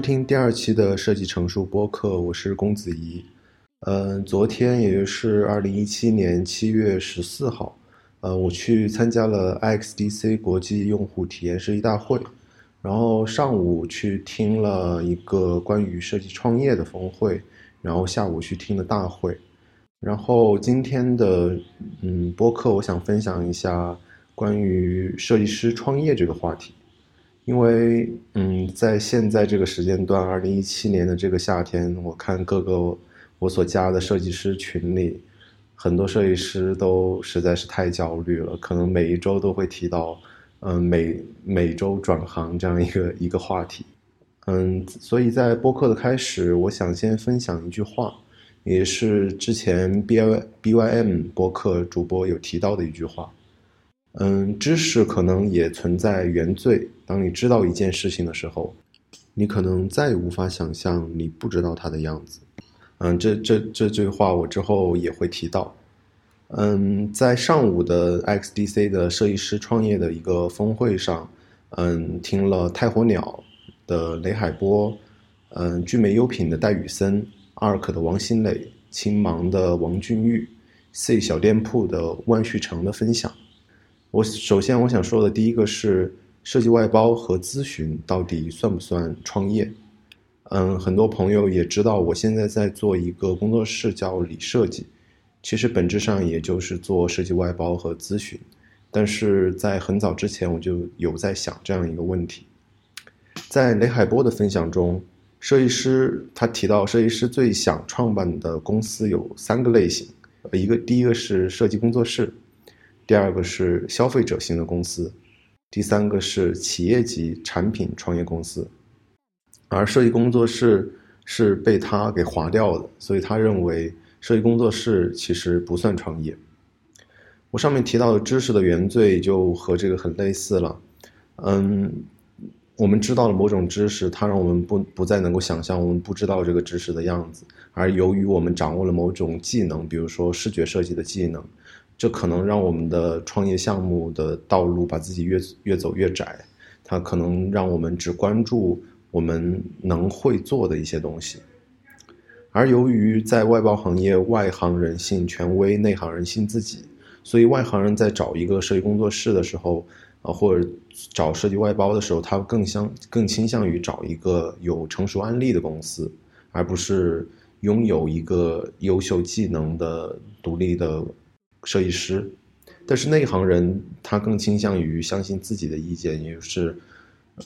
听第二期的设计成熟播客，我是公子怡。嗯，昨天也就是二零一七年七月十四号，呃，我去参加了 IXDC 国际用户体验设计大会，然后上午去听了一个关于设计创业的峰会，然后下午去听了大会，然后今天的嗯播客，我想分享一下关于设计师创业这个话题。因为，嗯，在现在这个时间段，二零一七年的这个夏天，我看各个我所加的设计师群里，很多设计师都实在是太焦虑了，可能每一周都会提到，嗯，每每周转行这样一个一个话题，嗯，所以在播客的开始，我想先分享一句话，也是之前 B Y B Y M 播客主播有提到的一句话。嗯，知识可能也存在原罪。当你知道一件事情的时候，你可能再也无法想象你不知道它的样子。嗯，这这这句话我之后也会提到。嗯，在上午的 XDC 的设计师创业的一个峰会上，嗯，听了太火鸟的雷海波，嗯，聚美优品的戴宇森，ARK 的王新磊，青芒的王俊玉，C 小店铺的万旭成的分享。我首先我想说的第一个是设计外包和咨询到底算不算创业？嗯，很多朋友也知道，我现在在做一个工作室叫理设计，其实本质上也就是做设计外包和咨询。但是在很早之前我就有在想这样一个问题，在雷海波的分享中，设计师他提到设计师最想创办的公司有三个类型，一个第一个是设计工作室。第二个是消费者型的公司，第三个是企业级产品创业公司，而设计工作室是被他给划掉的，所以他认为设计工作室其实不算创业。我上面提到的知识的原罪就和这个很类似了，嗯，我们知道了某种知识，它让我们不不再能够想象我们不知道这个知识的样子，而由于我们掌握了某种技能，比如说视觉设计的技能。这可能让我们的创业项目的道路把自己越越走越窄，它可能让我们只关注我们能会做的一些东西，而由于在外包行业，外行人信权威，内行人信自己，所以外行人在找一个设计工作室的时候，啊，或者找设计外包的时候，他更相更倾向于找一个有成熟案例的公司，而不是拥有一个优秀技能的独立的。设计师，但是内行人他更倾向于相信自己的意见，也就是，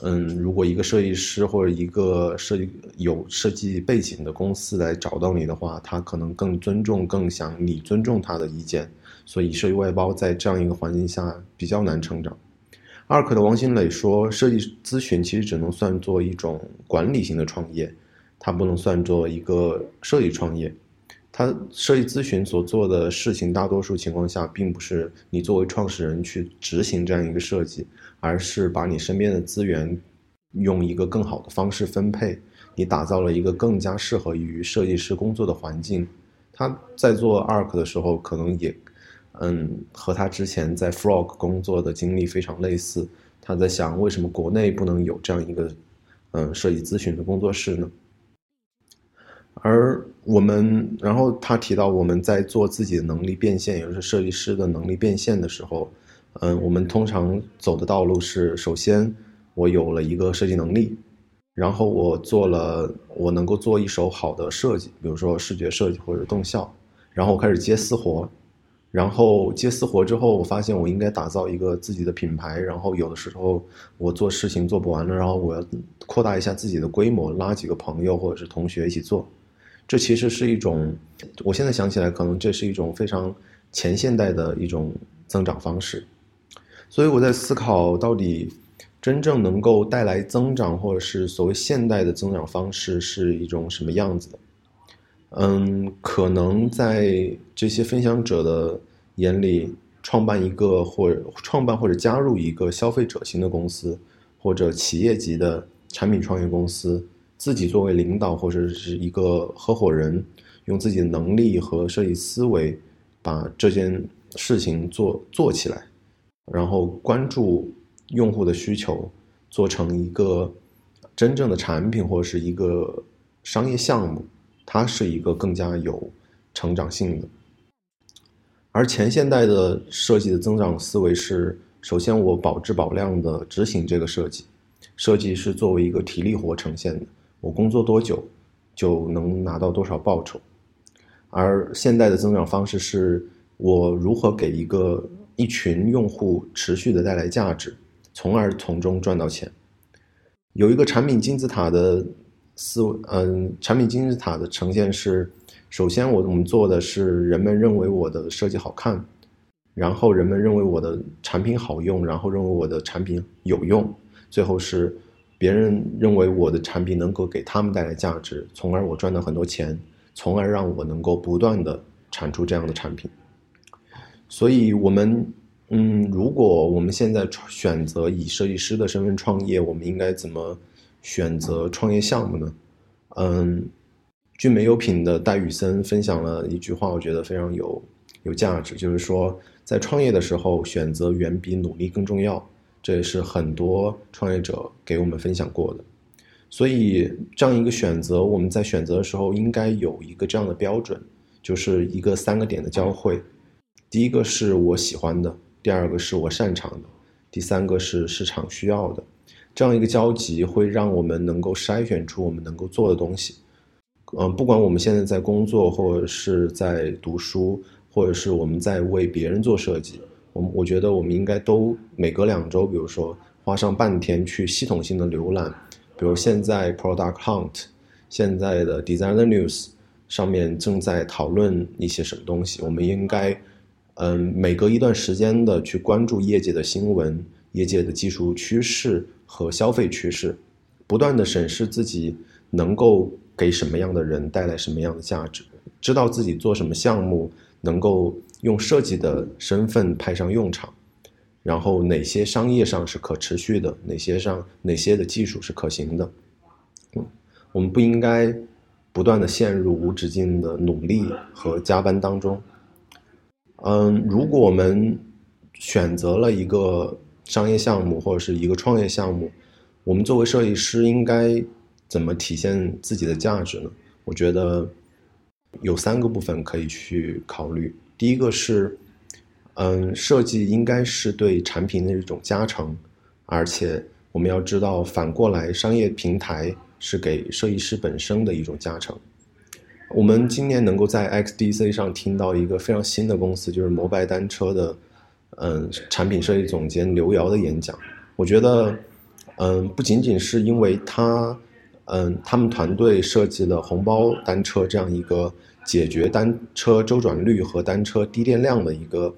嗯，如果一个设计师或者一个设计有设计背景的公司来找到你的话，他可能更尊重、更想你尊重他的意见，所以设计外包在这样一个环境下比较难成长。二可的王新磊说，设计咨询其实只能算作一种管理型的创业，它不能算作一个设计创业。他设计咨询所做的事情，大多数情况下并不是你作为创始人去执行这样一个设计，而是把你身边的资源用一个更好的方式分配，你打造了一个更加适合于设计师工作的环境。他在做 ARK 的时候，可能也，嗯，和他之前在 Frog 工作的经历非常类似。他在想，为什么国内不能有这样一个，嗯，设计咨询的工作室呢？而我们，然后他提到我们在做自己的能力变现，也就是设计师的能力变现的时候，嗯，我们通常走的道路是：首先，我有了一个设计能力，然后我做了，我能够做一手好的设计，比如说视觉设计或者动效，然后我开始接私活，然后接私活之后，我发现我应该打造一个自己的品牌，然后有的时候我做事情做不完了，然后我要扩大一下自己的规模，拉几个朋友或者是同学一起做。这其实是一种，我现在想起来，可能这是一种非常前现代的一种增长方式。所以我在思考，到底真正能够带来增长，或者是所谓现代的增长方式是一种什么样子的？嗯，可能在这些分享者的眼里，创办一个或创办或者加入一个消费者型的公司，或者企业级的产品创业公司。自己作为领导或者是一个合伙人，用自己的能力和设计思维，把这件事情做做起来，然后关注用户的需求，做成一个真正的产品或者是一个商业项目，它是一个更加有成长性的。而前现代的设计的增长思维是：首先我保质保量的执行这个设计，设计是作为一个体力活呈现的，我工作多久就能拿到多少报酬。而现代的增长方式是我如何给一个一群用户持续的带来价值，从而从中赚到钱。有一个产品金字塔的思维，嗯，产品金字塔的呈现是。首先，我我们做的是人们认为我的设计好看，然后人们认为我的产品好用，然后认为我的产品有用，最后是别人认为我的产品能够给他们带来价值，从而我赚到很多钱，从而让我能够不断的产出这样的产品。所以，我们嗯，如果我们现在选择以设计师的身份创业，我们应该怎么选择创业项目呢？嗯。聚美优品的戴宇森分享了一句话，我觉得非常有有价值，就是说，在创业的时候，选择远比努力更重要。这也是很多创业者给我们分享过的。所以，这样一个选择，我们在选择的时候应该有一个这样的标准，就是一个三个点的交汇。第一个是我喜欢的，第二个是我擅长的，第三个是市场需要的。这样一个交集会让我们能够筛选出我们能够做的东西。嗯，不管我们现在在工作，或者是在读书，或者是我们在为别人做设计，我我觉得我们应该都每隔两周，比如说花上半天去系统性的浏览，比如现在 Product Hunt，现在的 Designer News 上面正在讨论一些什么东西，我们应该嗯每隔一段时间的去关注业界的新闻、业界的技术趋势和消费趋势，不断的审视自己能够。给什么样的人带来什么样的价值？知道自己做什么项目能够用设计的身份派上用场，然后哪些商业上是可持续的，哪些上哪些的技术是可行的。嗯，我们不应该不断的陷入无止境的努力和加班当中。嗯，如果我们选择了一个商业项目或者是一个创业项目，我们作为设计师应该。怎么体现自己的价值呢？我觉得有三个部分可以去考虑。第一个是，嗯，设计应该是对产品的一种加成，而且我们要知道，反过来，商业平台是给设计师本身的一种加成。我们今年能够在 XDC 上听到一个非常新的公司，就是摩拜单车的，嗯，产品设计总监刘瑶的演讲。我觉得，嗯，不仅仅是因为他。嗯，他们团队设计了红包单车这样一个解决单车周转率和单车低电量的一个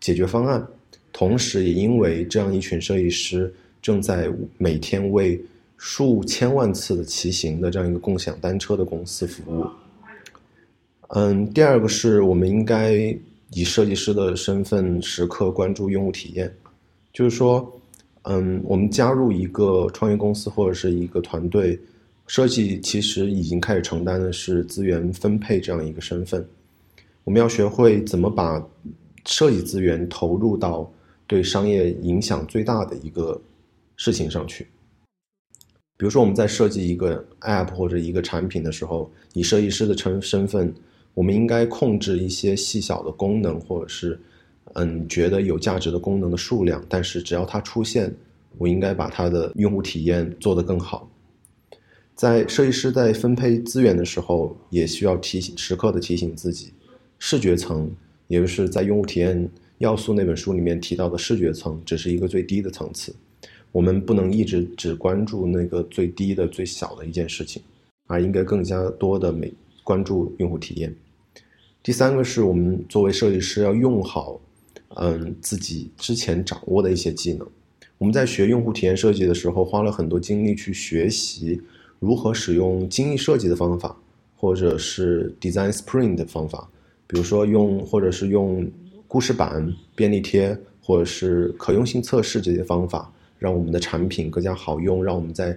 解决方案，同时也因为这样一群设计师正在每天为数千万次的骑行的这样一个共享单车的公司服务。嗯，第二个是我们应该以设计师的身份时刻关注用户体验，就是说，嗯，我们加入一个创业公司或者是一个团队。设计其实已经开始承担的是资源分配这样一个身份，我们要学会怎么把设计资源投入到对商业影响最大的一个事情上去。比如说，我们在设计一个 App 或者一个产品的时候，以设计师的身身份，我们应该控制一些细小的功能，或者是嗯觉得有价值的功能的数量，但是只要它出现，我应该把它的用户体验做得更好。在设计师在分配资源的时候，也需要提醒时刻的提醒自己，视觉层，也就是在用户体验要素那本书里面提到的视觉层，只是一个最低的层次。我们不能一直只关注那个最低的、最小的一件事情，而应该更加多的每关注用户体验。第三个是我们作为设计师要用好，嗯，自己之前掌握的一些技能。我们在学用户体验设计的时候，花了很多精力去学习。如何使用精益设计的方法，或者是 design sprint 的方法，比如说用或者是用故事板、便利贴，或者是可用性测试这些方法，让我们的产品更加好用，让我们在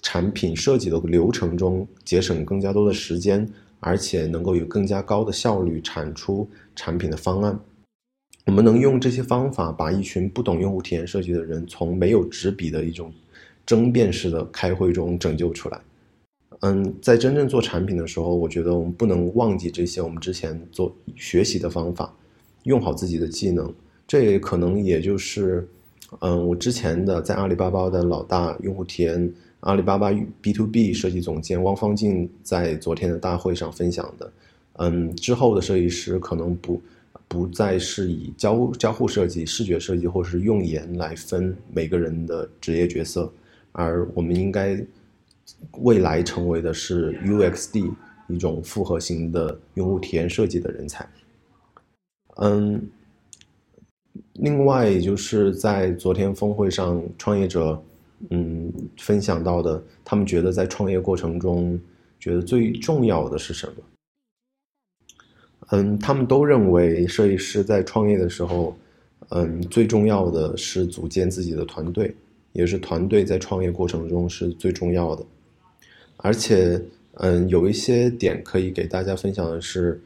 产品设计的流程中节省更加多的时间，而且能够有更加高的效率产出产品的方案。我们能用这些方法，把一群不懂用户体验设计的人从没有纸笔的一种。争辩式的开会中拯救出来。嗯，在真正做产品的时候，我觉得我们不能忘记这些我们之前做学习的方法，用好自己的技能。这也可能也就是，嗯，我之前的在阿里巴巴的老大用户体验，阿里巴巴 B to B 设计总监汪方进在昨天的大会上分享的。嗯，之后的设计师可能不不再是以交交互设计、视觉设计或是用颜来分每个人的职业角色，而我们应该。未来成为的是 UXD 一种复合型的用户体验设计的人才。嗯，另外也就是在昨天峰会上，创业者嗯分享到的，他们觉得在创业过程中，觉得最重要的是什么？嗯，他们都认为设计师在创业的时候，嗯，最重要的是组建自己的团队，也是团队在创业过程中是最重要的。而且，嗯，有一些点可以给大家分享的是，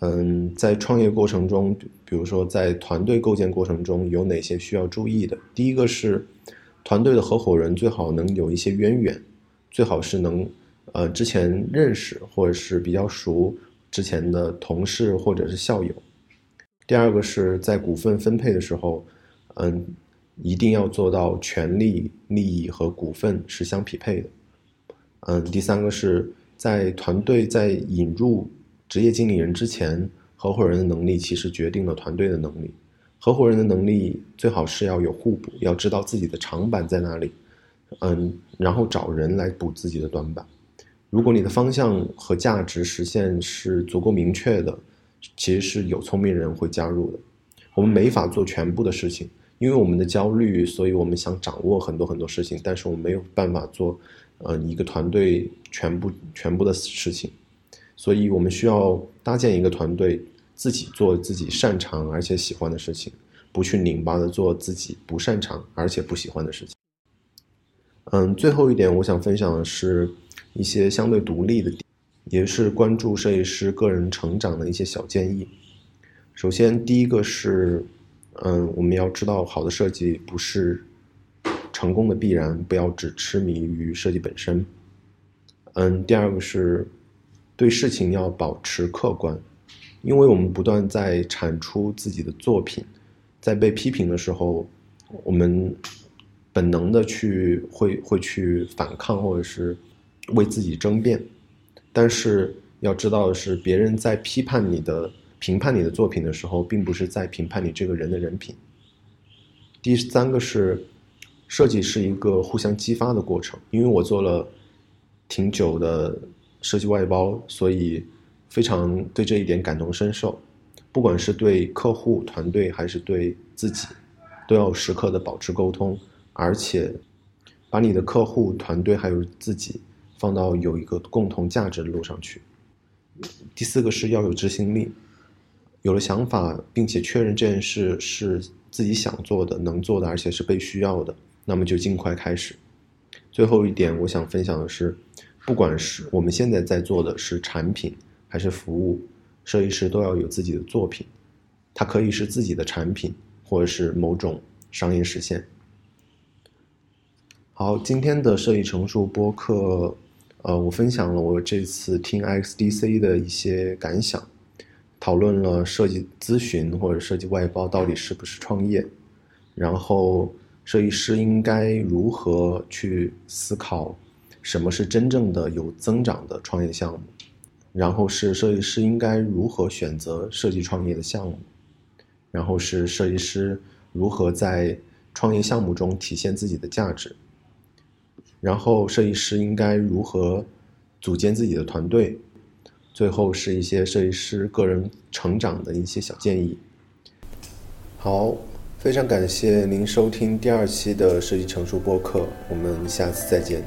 嗯，在创业过程中，比如说在团队构建过程中有哪些需要注意的？第一个是，团队的合伙人最好能有一些渊源，最好是能，呃，之前认识或者是比较熟之前的同事或者是校友。第二个是在股份分配的时候，嗯，一定要做到权利、利益和股份是相匹配的。嗯，第三个是在团队在引入职业经理人之前，合伙人的能力其实决定了团队的能力。合伙人的能力最好是要有互补，要知道自己的长板在哪里，嗯，然后找人来补自己的短板。如果你的方向和价值实现是足够明确的，其实是有聪明人会加入的。我们没法做全部的事情，因为我们的焦虑，所以我们想掌握很多很多事情，但是我们没有办法做。呃，一个团队全部全部的事情，所以我们需要搭建一个团队，自己做自己擅长而且喜欢的事情，不去拧巴的做自己不擅长而且不喜欢的事情。嗯，最后一点我想分享的是一些相对独立的点，也是关注设计师个人成长的一些小建议。首先，第一个是，嗯，我们要知道好的设计不是。成功的必然，不要只痴迷于设计本身。嗯，第二个是对事情要保持客观，因为我们不断在产出自己的作品，在被批评的时候，我们本能的去会会去反抗或者是为自己争辩。但是要知道的是，别人在批判你的、评判你的作品的时候，并不是在评判你这个人的人品。第三个是。设计是一个互相激发的过程，因为我做了挺久的设计外包，所以非常对这一点感同身受。不管是对客户、团队，还是对自己，都要时刻的保持沟通，而且把你的客户、团队还有自己放到有一个共同价值的路上去。第四个是要有执行力，有了想法，并且确认这件事是自己想做的、能做的，而且是被需要的。那么就尽快开始。最后一点，我想分享的是，不管是我们现在在做的是产品还是服务，设计师都要有自己的作品，它可以是自己的产品，或者是某种商业实现。好，今天的设计成熟播客，呃，我分享了我这次听 XDC 的一些感想，讨论了设计咨询或者设计外包到底是不是创业，然后。设计师应该如何去思考什么是真正的有增长的创业项目？然后是设计师应该如何选择设计创业的项目？然后是设计师如何在创业项目中体现自己的价值？然后设计师应该如何组建自己的团队？最后是一些设计师个人成长的一些小建议。好。非常感谢您收听第二期的设计成熟播客，我们下次再见。